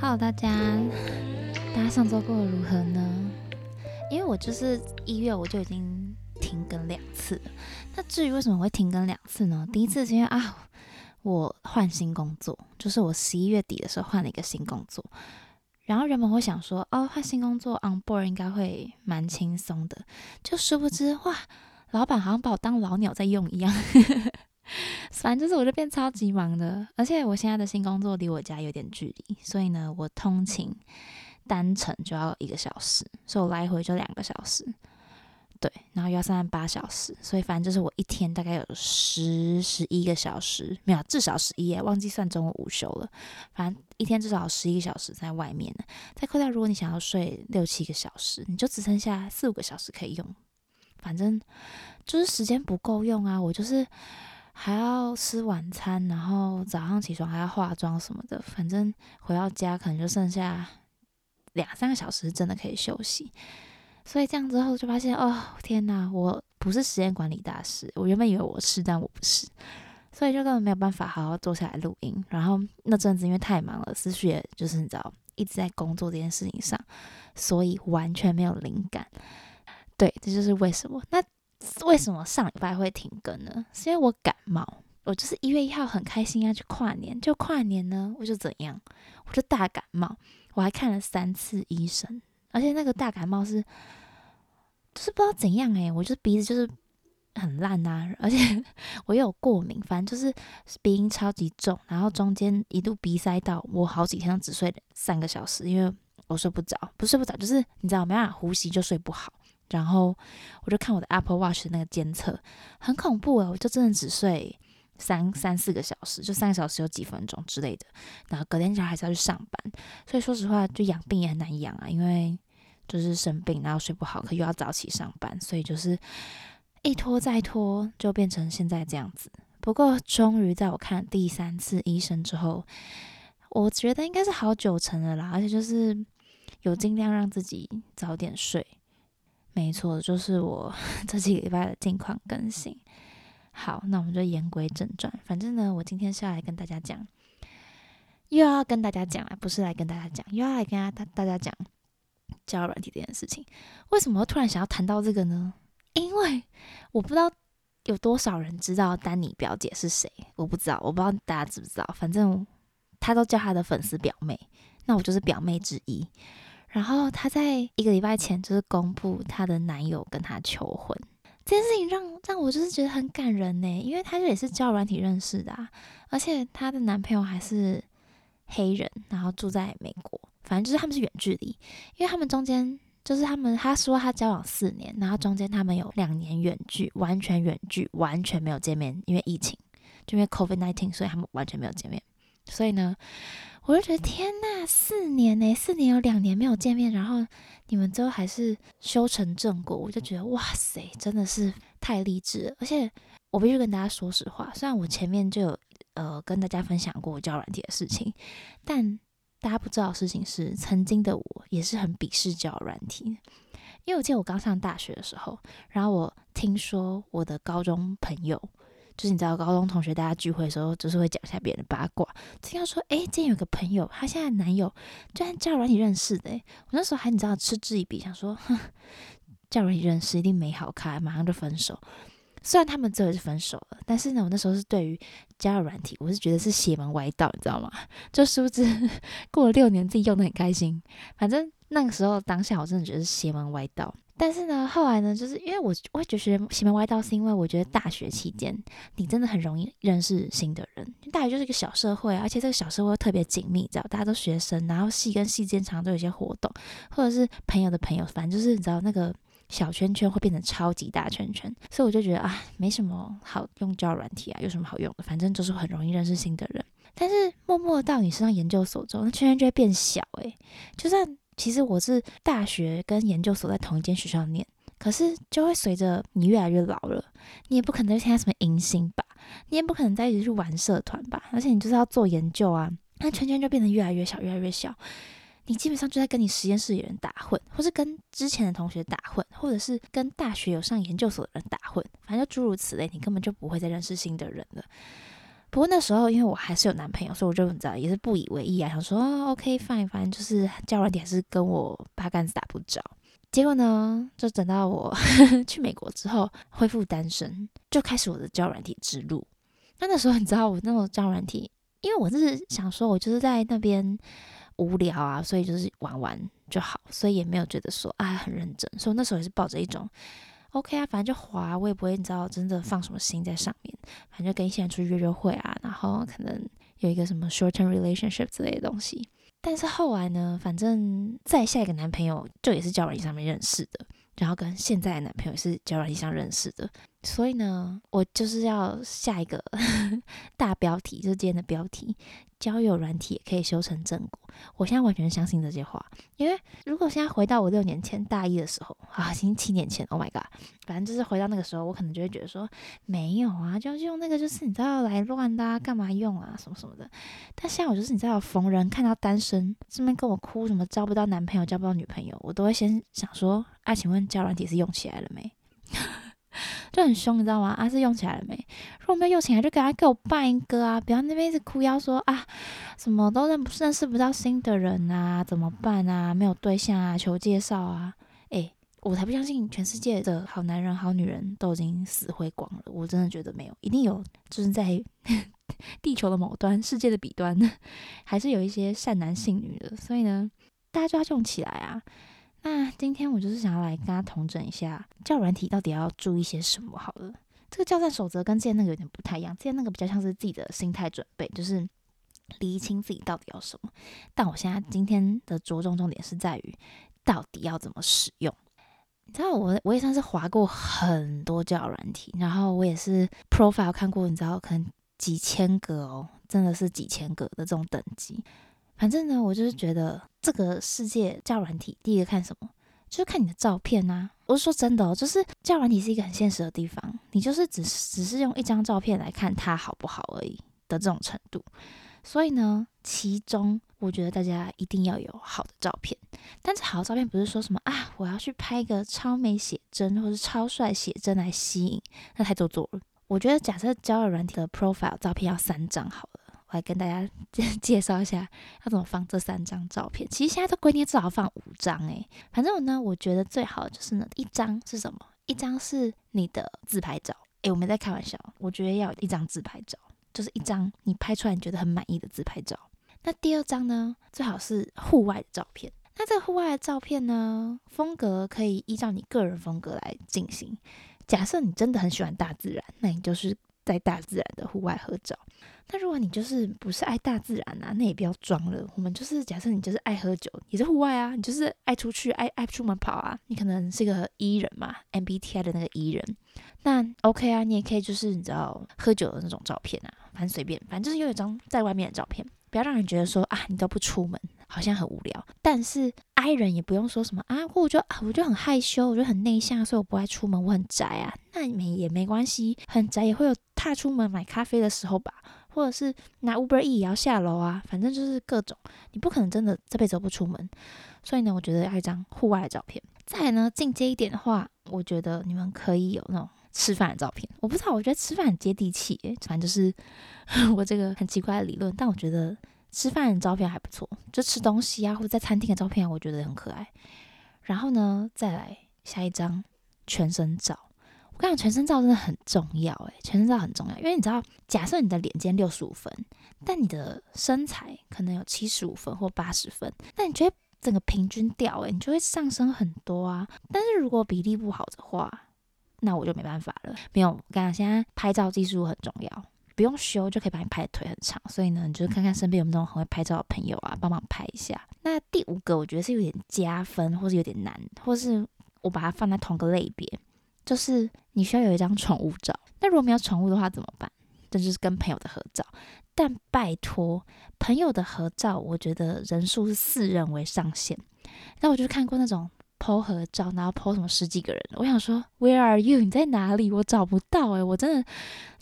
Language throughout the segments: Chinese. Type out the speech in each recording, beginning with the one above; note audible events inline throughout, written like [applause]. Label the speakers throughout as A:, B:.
A: Hello，大家，大家上周过得如何呢？因为我就是一月我就已经停更两次。那至于为什么会停更两次呢？第一次是因为啊，我换新工作，就是我十一月底的时候换了一个新工作。然后人们会想说，哦，换新工作 on board 应该会蛮轻松的，就殊不知，哇，老板好像把我当老鸟在用一样。[laughs] 反正就是我就变超级忙的，而且我现在的新工作离我家有点距离，所以呢，我通勤单程就要一个小时，所以我来回就两个小时。对，然后要上班八小时，所以反正就是我一天大概有十十一个小时，没有至少十一，忘记算中午午休了。反正一天至少十一个小时在外面呢。再扣掉，如果你想要睡六七个小时，你就只剩下四五个小时可以用。反正就是时间不够用啊，我就是还要吃晚餐，然后早上起床还要化妆什么的。反正回到家可能就剩下两三个小时，真的可以休息。所以这样之后就发现，哦天哪，我不是时间管理大师。我原本以为我是，但我不是，所以就根本没有办法好好坐下来录音。然后那阵子因为太忙了，思绪也就是你知道一直在工作这件事情上，所以完全没有灵感。对，这就是为什么。那为什么上礼拜会停更呢？是因为我感冒。我就是一月一号很开心要去跨年，就跨年呢，我就怎样，我就大感冒，我还看了三次医生。而且那个大感冒是，就是不知道怎样诶，我就是鼻子就是很烂呐，而且 [laughs] 我又有过敏，反正就是鼻音超级重，然后中间一度鼻塞到我好几天都只睡三个小时，因为我睡不着，不睡不着，就是你知道没办法呼吸就睡不好，然后我就看我的 Apple Watch 那个监测，很恐怖诶，我就真的只睡。三三四个小时，就三个小时有几分钟之类的，然后隔天起来还是要去上班，所以说实话，就养病也很难养啊，因为就是生病，然后睡不好，可又要早起上班，所以就是一拖再拖，就变成现在这样子。不过终于在我看第三次医生之后，我觉得应该是好九成了啦，而且就是有尽量让自己早点睡。没错，就是我 [laughs] 这几个礼拜的近况更新。好，那我们就言归正传。反正呢，我今天是要来跟大家讲，又要跟大家讲啊，不是来跟大家讲，又要来跟大大家讲交友软体这件事情。为什么突然想要谈到这个呢？因为我不知道有多少人知道丹尼表姐是谁，我不知道，我不知道大家知不知道。反正他都叫他的粉丝表妹，那我就是表妹之一。然后她在一个礼拜前就是公布她的男友跟她求婚。这件事情让让我就是觉得很感人呢，因为她也是交软体认识的，啊，而且她的男朋友还是黑人，然后住在美国，反正就是他们是远距离，因为他们中间就是他们他说他交往四年，然后中间他们有两年远距，完全远距，完全没有见面，因为疫情，就因为 COVID nineteen，所以他们完全没有见面，所以呢。我就觉得天呐，四年呢，四年有两年没有见面，然后你们最后还是修成正果，我就觉得哇塞，真的是太励志了。而且我必须跟大家说实话，虽然我前面就有呃跟大家分享过教软体的事情，但大家不知道的事情是，曾经的我也是很鄙视教软体，因为我记得我刚上大学的时候，然后我听说我的高中朋友。就是你知道，高中同学大家聚会的时候，就是会讲一下别人的八卦。听到说，哎，今天有个朋友，她现在男友居然叫软体认识的。我那时候还你知道嗤之以鼻，想说，哼，叫软体认识一定没好看，马上就分手。虽然他们最后是分手了，但是呢，我那时候是对于加入软体，我是觉得是邪门歪道，你知道吗？[laughs] 就殊不知过了六年，自己用的很开心。反正那个时候当下，我真的觉得是邪门歪道。但是呢，后来呢，就是因为我我会觉得邪门歪道，是因为我觉得大学期间你真的很容易认识新的人。大学就是一个小社会，而且这个小社会特别紧密，知道大家都学生，然后系跟系间常都有一些活动，或者是朋友的朋友，反正就是你知道那个小圈圈会变成超级大圈圈。所以我就觉得啊，没什么好用交软体啊，有什么好用的？反正就是很容易认识新的人。但是默默到你身上研究所之后，那圈圈就会变小。诶，就算。其实我是大学跟研究所在同一间学校念，可是就会随着你越来越老了，你也不可能参加什么迎新吧，你也不可能再一直去玩社团吧，而且你就是要做研究啊，那圈圈就变得越来越小，越来越小。你基本上就在跟你实验室里人打混，或是跟之前的同学打混，或者是跟大学有上研究所的人打混，反正就诸如此类，你根本就不会再认识新的人了。不过那时候因为我还是有男朋友，所以我就你知道也是不以为意啊，想说 OK fine，反正就是交软体还是跟我八竿子打不着。结果呢，就等到我 [laughs] 去美国之后恢复单身，就开始我的交软体之路。那那时候你知道我那种交软体，因为我是想说我就是在那边无聊啊，所以就是玩玩就好，所以也没有觉得说啊很认真。所以那时候也是抱着一种 OK 啊，反正就滑，我也不会你知道真的放什么心在上面，反正跟一些人出去约约会啊，然后可能有一个什么 short term relationship 之类的东西。但是后来呢，反正再下一个男朋友就也是交友软件上面认识的，然后跟现在的男朋友是交友软件上认识的，所以呢，我就是要下一个 [laughs] 大标题，就是今天的标题。交友软体也可以修成正果，我现在完全相信这些话。因为如果现在回到我六年前大一的时候啊，已经七年前，Oh my god，反正就是回到那个时候，我可能就会觉得说，没有啊，就用那个就是你知道来乱的，干嘛用啊，什么什么的。但现在我就是你知道，逢人看到单身，这边跟我哭什么交不到男朋友，交不到女朋友，我都会先想说，啊，请问交软体是用起来了没？就很凶，你知道吗？啊，是用起来了没？如果没有用起来，就赶快给我办一个啊！不要那边一直哭腰说啊，什么都认不认识不到新的人啊，怎么办啊？没有对象啊，求介绍啊！诶，我才不相信全世界的好男人好女人都已经死灰光了，我真的觉得没有，一定有，就是在 [laughs] 地球的某端、世界的彼端，还是有一些善男信女的。所以呢，大家就要用起来啊！那今天我就是想要来跟他同整一下教软体到底要注意些什么。好了，这个教战守则跟之前那个有点不太一样，之前那个比较像是自己的心态准备，就是厘清自己到底要什么。但我现在今天的着重重点是在于到底要怎么使用。你知道我我也算是划过很多教软体，然后我也是 profile 看过，你知道可能几千个哦，真的是几千个的这种等级。反正呢，我就是觉得这个世界教软体，第一个看什么，就是看你的照片啊。我是说真的哦，就是教软体是一个很现实的地方，你就是只只是用一张照片来看它好不好而已的这种程度。所以呢，其中我觉得大家一定要有好的照片，但是好的照片不是说什么啊，我要去拍一个超美写真或是超帅写真来吸引，那太做作了。我觉得假设交友软体的 profile 照片要三张好了。我来跟大家 [laughs] 介绍一下要怎么放这三张照片。其实现在都规定至少放五张诶，反正我呢，我觉得最好就是呢，一张是什么？一张是你的自拍照。诶，我没在开玩笑，我觉得要一张自拍照，就是一张你拍出来你觉得很满意的自拍照。那第二张呢，最好是户外的照片。那这个户外的照片呢，风格可以依照你个人风格来进行。假设你真的很喜欢大自然，那你就是在大自然的户外合照。那如果你就是不是爱大自然啊，那也不要装了。我们就是假设你就是爱喝酒，也是户外啊，你就是爱出去，爱爱出门跑啊。你可能是个 E 人嘛，MBTI 的那个 E 人，那 OK 啊，你也可以就是你知道喝酒的那种照片啊，反正随便，反正就是有一张在外面的照片，不要让人觉得说啊你都不出门，好像很无聊。但是 I 人也不用说什么啊，或我就我就很害羞，我就很内向，所以我不爱出门，我很宅啊。那没也没关系，很宅也会有踏出门买咖啡的时候吧。或者是拿 Uber E 也要下楼啊，反正就是各种，你不可能真的这辈子都不出门，所以呢，我觉得要一张户外的照片。再呢，进阶一点的话，我觉得你们可以有那种吃饭的照片。我不知道，我觉得吃饭很接地气，反正就是 [laughs] 我这个很奇怪的理论，但我觉得吃饭的照片还不错，就吃东西啊，或者在餐厅的照片，我觉得很可爱。然后呢，再来下一张全身照。我跟你讲，全身照真的很重要，诶，全身照很重要，因为你知道，假设你的脸间六十五分，但你的身材可能有七十五分或八十分，那你觉得整个平均掉，诶，你就会上升很多啊。但是如果比例不好的话，那我就没办法了。没有，我跟你讲，现在拍照技术很重要，不用修就可以把你拍的腿很长。所以呢，你就看看身边有没有那种很会拍照的朋友啊，帮忙拍一下。那第五个，我觉得是有点加分，或是有点难，或是我把它放在同个类别。就是你需要有一张宠物照，那如果没有宠物的话怎么办？这就是跟朋友的合照。但拜托，朋友的合照，我觉得人数是四人为上限。那我就看过那种剖合照，然后剖什么十几个人，我想说 Where are you？你在哪里？我找不到诶，我真的，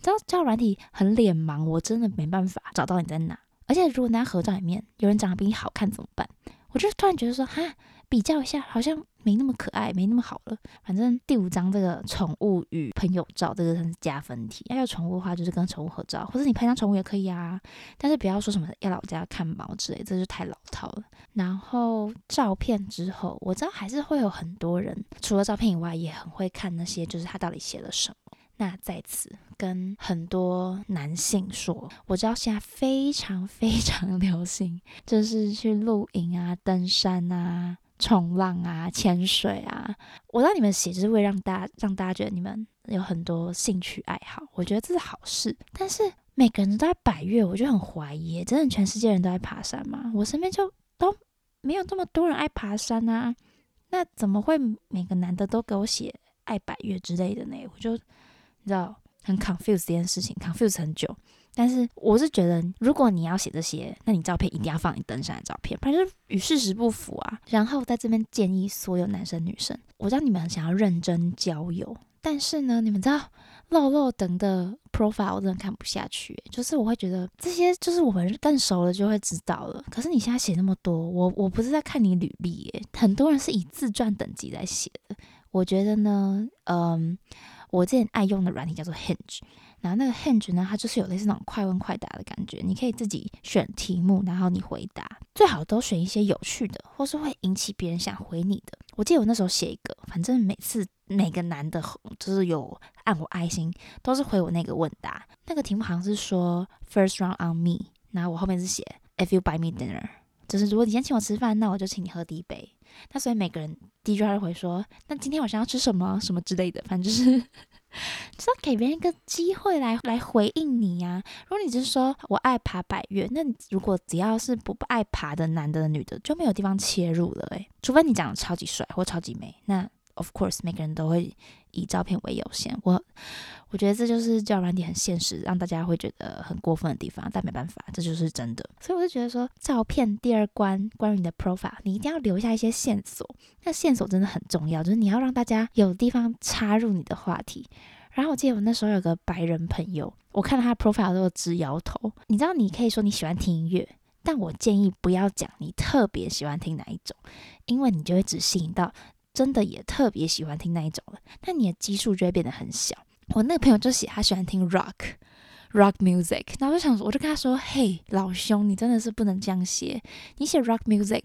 A: 知道叫软体很脸盲，我真的没办法找到你在哪。而且如果那合照里面有人长得比你好看怎么办？我就突然觉得说，哈，比较一下，好像没那么可爱，没那么好了。反正第五章这个宠物与朋友照，这个算是加分题。要有宠物的话，就是跟宠物合照，或者你拍张宠物也可以啊。但是不要说什么要老家看猫之类，这就太老套了。然后照片之后，我知道还是会有很多人，除了照片以外，也很会看那些，就是他到底写了什么。那在此跟很多男性说，我知道现在非常非常流行，就是去露营啊、登山啊。冲浪啊，潜水啊，我让你们写，就是为让大家让大家觉得你们有很多兴趣爱好，我觉得这是好事。但是每个人都在百越，我就很怀疑，真的全世界人都在爬山吗？我身边就都没有这么多人爱爬山啊，那怎么会每个男的都给我写爱百越之类的呢？我就你知道很 confuse 这件事情，confuse 很久。但是我是觉得，如果你要写这些，那你照片一定要放你登山的照片，不然就与事实不符啊。然后在这边建议所有男生女生，我知道你们想要认真交友，但是呢，你们知道漏漏等的 profile 我真的看不下去，就是我会觉得这些就是我们更熟了就会知道了。可是你现在写那么多，我我不是在看你履历耶，很多人是以自传等级来写的。我觉得呢，嗯，我之前爱用的软体叫做 Hinge。然后那个 Hinge 呢，它就是有类似那种快问快答的感觉，你可以自己选题目，然后你回答，最好都选一些有趣的，或是会引起别人想回你的。我记得我那时候写一个，反正每次每个男的，就是有按我爱心，都是回我那个问答。那个题目好像是说 First round on me，然后我后面是写 If you buy me dinner，就是如果你先请我吃饭，那我就请你喝第一杯。那所以每个人第一句话会说，那今天晚上要吃什么什么之类的，反正就是。是要给别人一个机会来来回应你呀。如果你只是说我爱爬百越，那如果只要是不爱爬的男的、女的，就没有地方切入了诶，除非你长得超级帅或超级美，那 of course 每个人都会以照片为优先。我我觉得这就是叫软体很现实，让大家会觉得很过分的地方，但没办法，这就是真的。所以我就觉得说，照片第二关关于你的 profile，你一定要留下一些线索。那线索真的很重要，就是你要让大家有地方插入你的话题。然后我记得我那时候有个白人朋友，我看到他 profile 都直摇头。你知道，你可以说你喜欢听音乐，但我建议不要讲你特别喜欢听哪一种，因为你就会只吸引到真的也特别喜欢听那一种了，那你的基数就会变得很小。我那个朋友就写他喜欢听 rock rock music，然后我就想说，我就跟他说：“嘿，老兄，你真的是不能这样写，你写 rock music，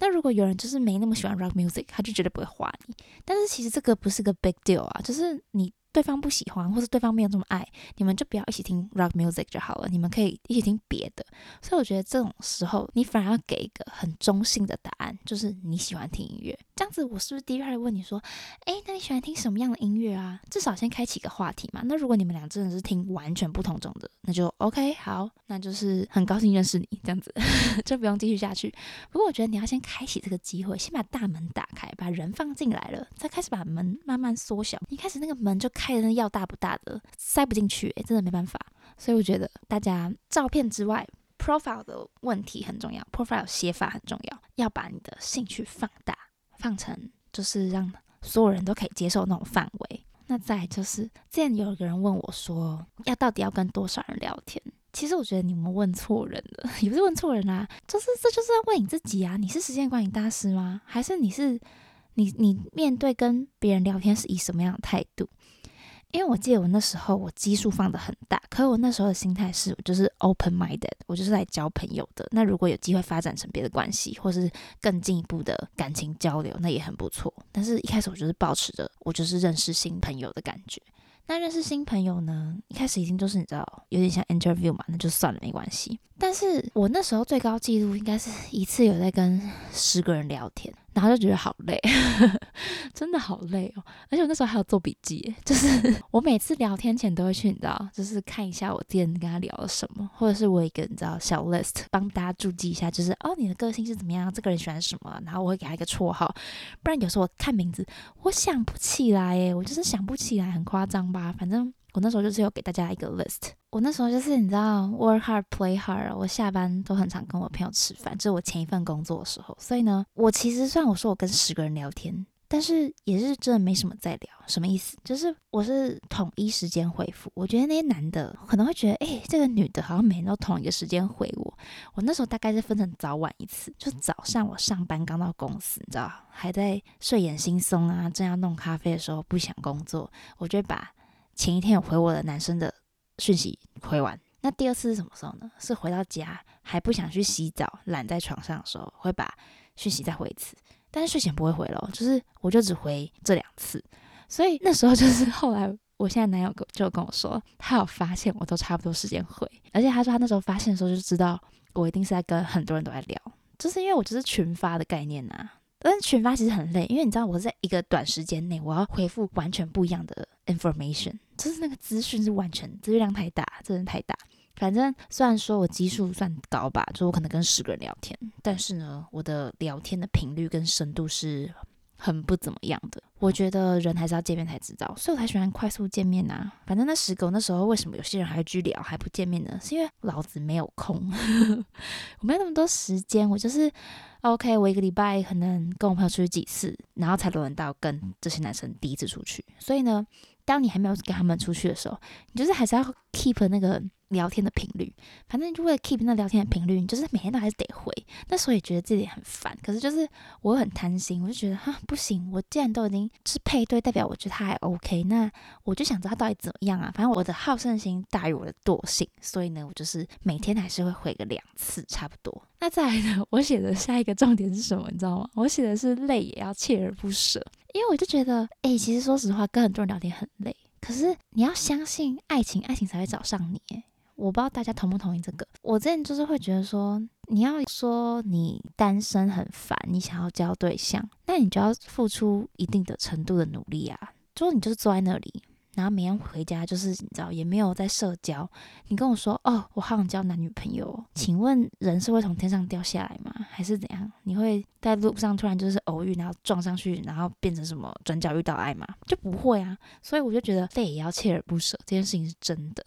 A: 那如果有人就是没那么喜欢 rock music，他就绝对不会画你。但是其实这个不是个 big deal 啊，就是你。”对方不喜欢，或是对方没有这么爱，你们就不要一起听 rock music 就好了。你们可以一起听别的。所以我觉得这种时候，你反而要给一个很中性的答案，就是你喜欢听音乐。这样子，我是不是第一句问你说，哎，那你喜欢听什么样的音乐啊？至少先开启一个话题嘛。那如果你们俩真的是听完全不同种的，那就 OK，好，那就是很高兴认识你，这样子 [laughs] 就不用继续下去。不过我觉得你要先开启这个机会，先把大门打开，把人放进来了，再开始把门慢慢缩小。一开始那个门就开的那要大不大的，塞不进去，哎，真的没办法。所以我觉得大家照片之外，profile 的问题很重要，profile 写法很重要，要把你的兴趣放大。放成就是让所有人都可以接受那种范围。那再就是，之前有个人问我说，要到底要跟多少人聊天？其实我觉得你们问错人了，[laughs] 也不是问错人啊，就是这就是要问你自己啊，你是时间管理大师吗？还是你是你你面对跟别人聊天是以什么样的态度？因为我记得我那时候我基数放的很大，可我那时候的心态是，我就是 open minded，我就是来交朋友的。那如果有机会发展成别的关系，或是更进一步的感情交流，那也很不错。但是一开始我就是保持着，我就是认识新朋友的感觉。那认识新朋友呢，一开始已经就是你知道，有点像 interview 嘛，那就算了，没关系。但是我那时候最高纪录应该是一次有在跟十个人聊天。然后就觉得好累，[laughs] 真的好累哦！而且我那时候还有做笔记，就是 [laughs] 我每次聊天前都会去，你知道，就是看一下我之前跟他聊了什么，或者是我一个你知道小 list 帮大家注记一下，就是哦你的个性是怎么样，这个人喜欢什么，然后我会给他一个绰号，不然有时候我看名字我想不起来耶，我就是想不起来，很夸张吧？反正我那时候就是有给大家一个 list。我那时候就是你知道，work hard play hard。我下班都很常跟我朋友吃饭，这是我前一份工作的时候。所以呢，我其实虽然我说我跟十个人聊天，但是也是真的没什么在聊。什么意思？就是我是统一时间回复。我觉得那些男的可能会觉得，哎，这个女的好像每天都同一个时间回我。我那时候大概是分成早晚一次，就早上我上班刚到公司，你知道，还在睡眼惺忪啊，正要弄咖啡的时候，不想工作，我就把前一天有回我的男生的讯息回完。那第二次是什么时候呢？是回到家还不想去洗澡，懒在床上的时候，会把讯息再回一次。但是睡前不会回了，就是我就只回这两次。所以那时候就是后来，我现在男友就跟我说，他有发现我都差不多时间回，而且他说他那时候发现的时候就知道我一定是在跟很多人都在聊，就是因为我就是群发的概念呐。但是群发其实很累，因为你知道我在一个短时间内我要回复完全不一样的 information，就是那个资讯是完全资讯量太大，真的太大。反正虽然说我基数算高吧，就我可能跟十个人聊天，但是呢，我的聊天的频率跟深度是很不怎么样的。我觉得人还是要见面才知道，所以我才喜欢快速见面呐。反正那十个那时候为什么有些人还会拘聊还不见面呢？是因为老子没有空，[laughs] 我没有那么多时间。我就是 OK，我一个礼拜可能跟我朋友出去几次，然后才轮到跟这些男生第一次出去。所以呢，当你还没有跟他们出去的时候，你就是还是要 keep 那个。聊天的频率，反正就为了 keep 那聊天的频率，你就是每天都还是得回。那时候也觉得自己很烦，可是就是我很贪心，我就觉得哈不行，我既然都已经是配对，代表我觉得他还 OK，那我就想知道他到底怎么样啊。反正我的好胜心大于我的惰性，所以呢，我就是每天还是会回个两次差不多。那再来呢，[laughs] 我写的下一个重点是什么？你知道吗？我写的是累也要锲而不舍，因为我就觉得，哎，其实说实话，跟很多人聊天很累，可是你要相信爱情，爱情才会找上你。我不知道大家同不同意这个。我之前就是会觉得说，你要说你单身很烦，你想要交对象，那你就要付出一定的程度的努力啊。就是你就是坐在那里。然后每天回家就是你知道也没有在社交，你跟我说哦，我好想交男女朋友，请问人是会从天上掉下来吗？还是怎样？你会在路上突然就是偶遇，然后撞上去，然后变成什么转角遇到爱吗？就不会啊。所以我就觉得累也要锲而不舍，这件事情是真的。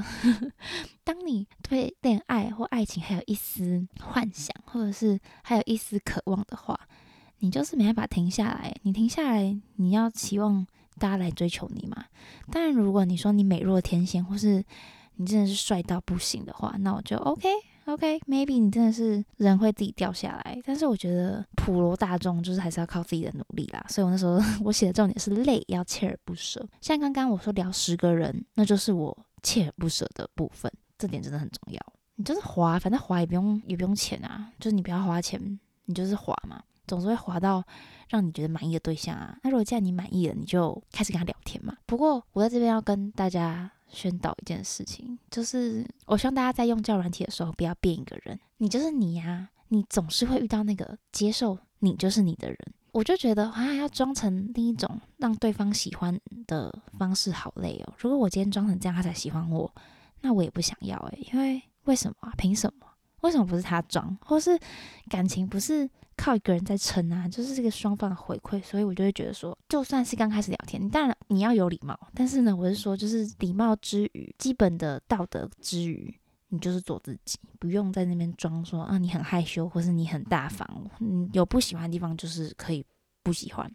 A: [laughs] 当你对恋爱或爱情还有一丝幻想，或者是还有一丝渴望的话，你就是没办法停下来。你停下来，你要期望。大家来追求你嘛？当然，如果你说你美若天仙，或是你真的是帅到不行的话，那我就 OK OK。Maybe 你真的是人会自己掉下来，但是我觉得普罗大众就是还是要靠自己的努力啦。所以我那时候我写的重点是累要锲而不舍。像刚刚我说聊十个人，那就是我锲而不舍的部分，这点真的很重要。你就是滑，反正滑也不用也不用钱啊，就是你不要花钱，你就是滑嘛。总是会滑到让你觉得满意的对象啊。那如果既然你满意了，你就开始跟他聊天嘛。不过我在这边要跟大家宣导一件事情，就是我希望大家在用教软体的时候不要变一个人，你就是你呀。你总是会遇到那个接受你就是你的人。我就觉得啊，要装成另一种让对方喜欢的方式好累哦。如果我今天装成这样他才喜欢我，那我也不想要诶，因为为什么？凭什么？为什么不是他装？或是感情不是？靠一个人在撑啊，就是这个双方的回馈，所以我就会觉得说，就算是刚开始聊天，当然你要有礼貌，但是呢，我是说，就是礼貌之余，基本的道德之余，你就是做自己，不用在那边装说啊，你很害羞，或是你很大方，你，有不喜欢的地方就是可以不喜欢。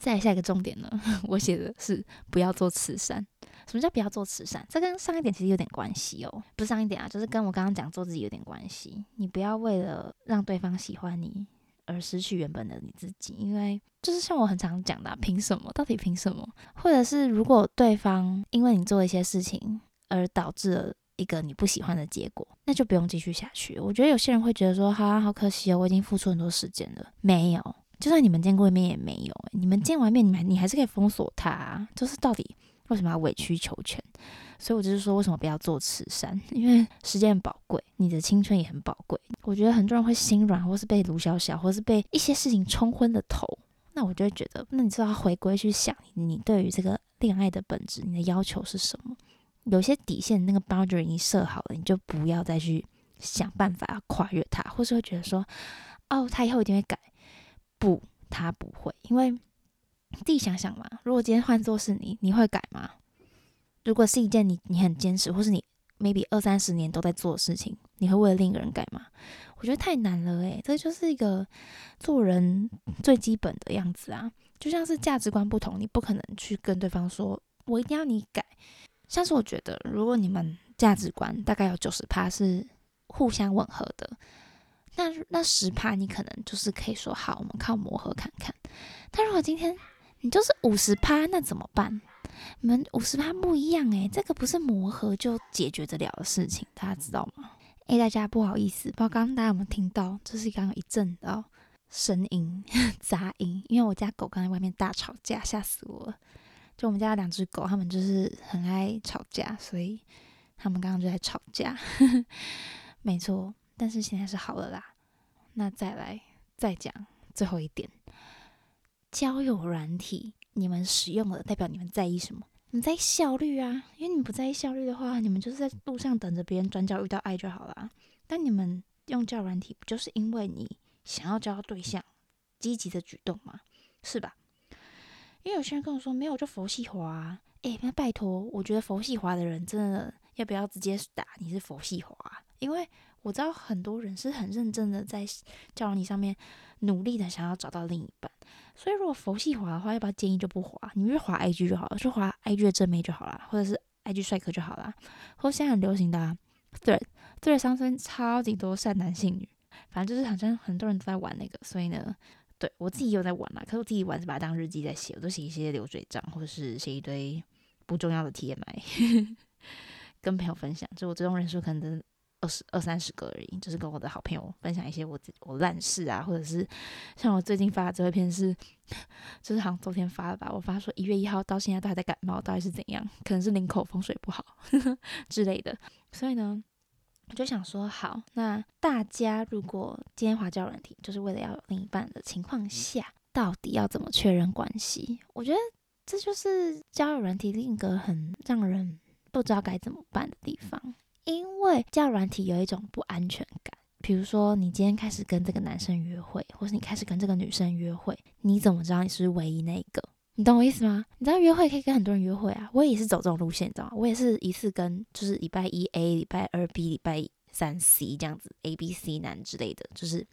A: 再下一个重点呢，[laughs] 我写的是不要做慈善。什么叫不要做慈善？这跟上一点其实有点关系哦，不是上一点啊，就是跟我刚刚讲做自己有点关系。你不要为了让对方喜欢你。而失去原本的你自己，因为就是像我很常讲的，凭什么？到底凭什么？或者是如果对方因为你做一些事情而导致了一个你不喜欢的结果，那就不用继续下去。我觉得有些人会觉得说，哈，好可惜哦，我已经付出很多时间了。没有，就算你们见过一面也没有。你们见完面，你们你还是可以封锁他。就是到底为什么要委曲求全？所以，我就是说，为什么不要做慈善？[laughs] 因为时间很宝贵，你的青春也很宝贵。我觉得很多人会心软，或是被卢小小，或是被一些事情冲昏了头。那我就会觉得，那你就要回归去想，你对于这个恋爱的本质，你的要求是什么？有些底线，那个 boundary 已经设好了，你就不要再去想办法跨越它，或是会觉得说，哦，他以后一定会改。不，他不会，因为自己想想嘛，如果今天换做是你，你会改吗？如果是一件你你很坚持，或是你 maybe 二三十年都在做的事情，你会为了另一个人改吗？我觉得太难了诶，这就是一个做人最基本的样子啊。就像是价值观不同，你不可能去跟对方说“我一定要你改”。像是我觉得，如果你们价值观大概有九十趴是互相吻合的。那那十趴你可能就是可以说好，我们靠磨合看看。但如果今天你就是五十趴，那怎么办？你们五十趴不一样诶，这个不是磨合就解决得了的事情，大家知道吗？诶，大家不好意思，不知道刚刚大家有没有听到，就是刚刚一阵的声音 [laughs] 杂音，因为我家狗刚在外面大吵架，吓死我了。就我们家两只狗，它们就是很爱吵架，所以它们刚刚就在吵架。[laughs] 没错。但是现在是好了啦，那再来再讲最后一点，交友软体你们使用了，代表你们在意什么？你在意效率啊，因为你们不在意效率的话，你们就是在路上等着别人转角遇到爱就好了。但你们用教软体，不就是因为你想要交到对象，积极的举动吗？是吧？因为有些人跟我说没有就佛系滑，哎，那拜托，我觉得佛系滑的人真的要不要直接打你是佛系滑？因为我知道很多人是很认真的在交友你上面努力的想要找到另一半，所以如果佛系滑的话，要不要建议就不滑？你就滑 IG 就好了，就滑 IG 的正妹就好了，或者是 IG 帅哥就好了，或现在很流行的 Thread，Thread 上面超级多善男信女，反正就是好像很多人都在玩那个，所以呢，对我自己有在玩啦，可是我自己玩是把它当日记在写，我都写一些流水账，或者是写一堆不重要的 TMI [laughs] 跟朋友分享，就我追踪人数可能。二十二三十个而已，就是跟我的好朋友分享一些我我烂事啊，或者是像我最近发的这一篇是，就是好像昨天发的吧。我发说一月一号到现在都还在感冒，到底是怎样？可能是领口风水不好 [laughs] 之类的。所以呢，我就想说，好，那大家如果今天滑交友软体，就是为了要有另一半的情况下，到底要怎么确认关系？我觉得这就是交友软体另一个很让人不知道该怎么办的地方。因为叫软体有一种不安全感，比如说你今天开始跟这个男生约会，或是你开始跟这个女生约会，你怎么知道你是唯一那一个？你懂我意思吗？你知道约会可以跟很多人约会啊，我也是走这种路线，你知道吗？我也是一次跟就是礼拜一 A、礼拜二 B、礼拜三 C 这样子 A、B、C 男之类的，就是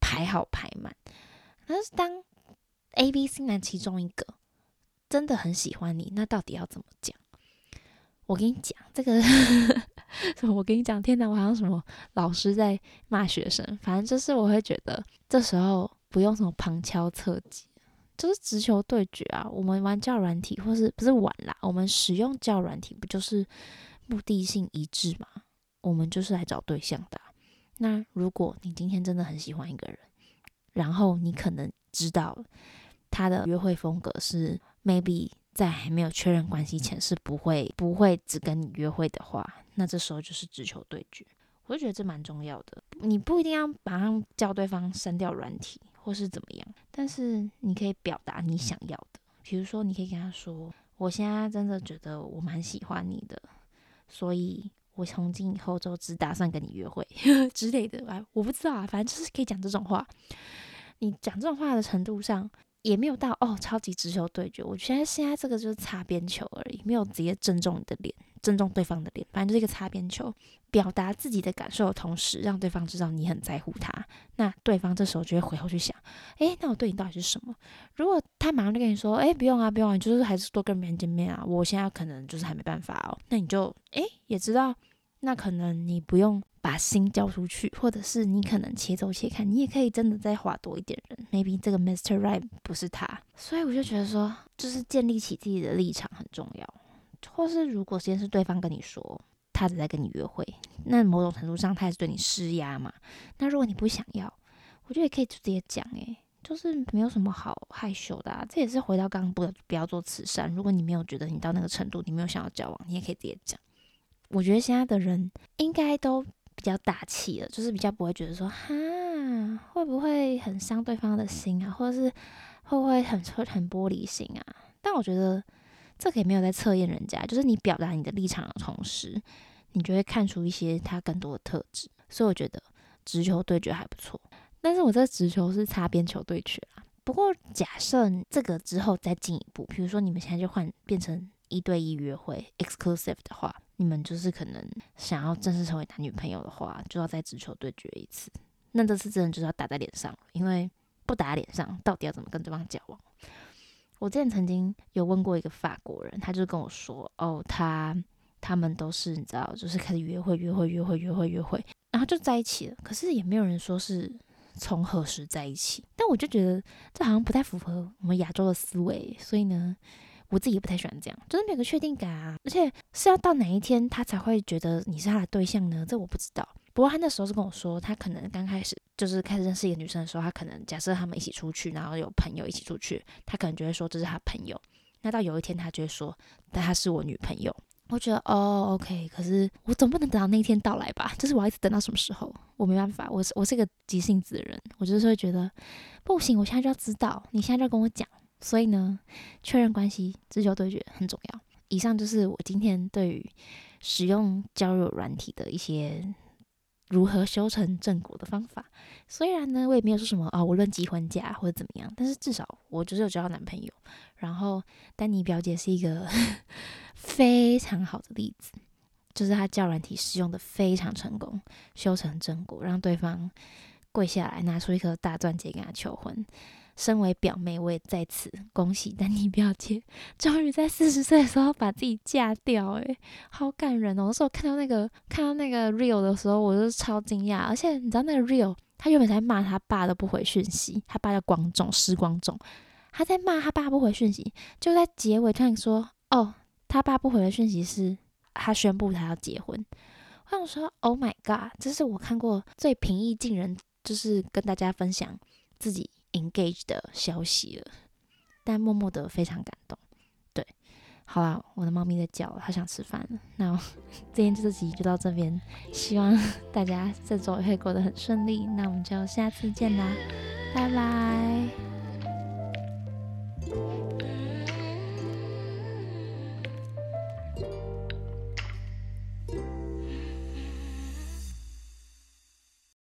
A: 排好排满。但是当 A、B、C 男其中一个真的很喜欢你，那到底要怎么讲？我跟你讲，这个，[laughs] 我跟你讲，天哪，我好像什么老师在骂学生。反正就是我会觉得，这时候不用什么旁敲侧击，就是直球对决啊。我们玩教软体，或是不是玩啦？我们使用教软体，不就是目的性一致吗？我们就是来找对象的。那如果你今天真的很喜欢一个人，然后你可能知道他的约会风格是 maybe。在还没有确认关系前是不会不会只跟你约会的话，那这时候就是直球对决。我就觉得这蛮重要的。你不一定要马上叫对方删掉软体或是怎么样，但是你可以表达你想要的。比如说，你可以跟他说：“我现在真的觉得我蛮喜欢你的，所以我从今以后就只打算跟你约会 [laughs] 之类的。”哎，我不知道啊，反正就是可以讲这种话。你讲这种话的程度上。也没有到哦，超级直球对决。我觉得现在这个就是擦边球而已，没有直接正中你的脸，正中对方的脸，反正就是一个擦边球。表达自己的感受的同时，让对方知道你很在乎他。那对方这时候就会回头去想，诶，那我对你到底是什么？如果他马上就跟你说，诶，不用啊，不用啊，就是还是多跟别人见面啊。我现在可能就是还没办法哦。那你就诶，也知道，那可能你不用。把心交出去，或者是你可能且走且看，你也可以真的再花多一点人。Maybe 这个 Mr. Right 不是他，所以我就觉得说，就是建立起自己的立场很重要。或是如果先是对方跟你说他只在跟你约会，那某种程度上他也是对你施压嘛。那如果你不想要，我觉得也可以直接讲，诶，就是没有什么好害羞的。啊。这也是回到刚刚不不要做慈善。如果你没有觉得你到那个程度，你没有想要交往，你也可以直接讲。我觉得现在的人应该都。比较大气了，就是比较不会觉得说哈会不会很伤对方的心啊，或者是会不会很很玻璃心啊？但我觉得这个也没有在测验人家，就是你表达你的立场的同时，你就会看出一些他更多的特质。所以我觉得直球对决还不错，但是我这直球是擦边球对决啊。不过假设这个之后再进一步，比如说你们现在就换变成一对一约会 exclusive 的话。你们就是可能想要正式成为男女朋友的话，就要再直球对决一次。那这次真的就是要打在脸上，因为不打脸上，到底要怎么跟对方交往？我之前曾经有问过一个法国人，他就跟我说：“哦，他他们都是你知道，就是开始约会、约会、约会、约会、约会，然后就在一起了。可是也没有人说是从何时在一起。但我就觉得这好像不太符合我们亚洲的思维，所以呢，我自己也不太喜欢这样，就是没有个确定感啊。而且是要到哪一天他才会觉得你是他的对象呢？这我不知道。不过他那时候是跟我说，他可能刚开始就是开始认识一个女生的时候，他可能假设他们一起出去，然后有朋友一起出去，他可能就会说这是他朋友。那到有一天他就会说，但她是我女朋友。我觉得哦，OK，可是我总不能等到那一天到来吧？就是我要一直等到什么时候？我没办法，我是我是一个急性子的人，我就是会觉得不行，我现在就要知道，你现在就要跟我讲。所以呢，确认关系、自救对决很重要。以上就是我今天对于使用交友软体的一些如何修成正果的方法。虽然呢，我也没有说什么啊，无论结婚假或者怎么样，但是至少我就是有交到男朋友。然后丹尼表姐是一个 [laughs] 非常好的例子，就是她教软体使用的非常成功，修成正果，让对方跪下来拿出一颗大钻戒跟她求婚。身为表妹，我也在此恭喜丹尼表姐，终于在四十岁的时候把自己嫁掉，诶，好感人哦！那时候看到那个看到那个 real 的时候，我就超惊讶，而且你知道那个 real，他原本在骂他爸都不回讯息，他爸叫光仲，施光仲。他在骂他爸不回讯息，就在结尾突然说：“哦，他爸不回的讯息是他宣布他要结婚。”我想说：“Oh my god，这是我看过最平易近人，就是跟大家分享自己 engage 的消息了。”但默默的非常感动。对，好啦，我的猫咪在叫，它想吃饭了。那 [laughs] 今天这集就到这边，希望大家这周会过得很顺利。那我们就下次见啦，拜拜。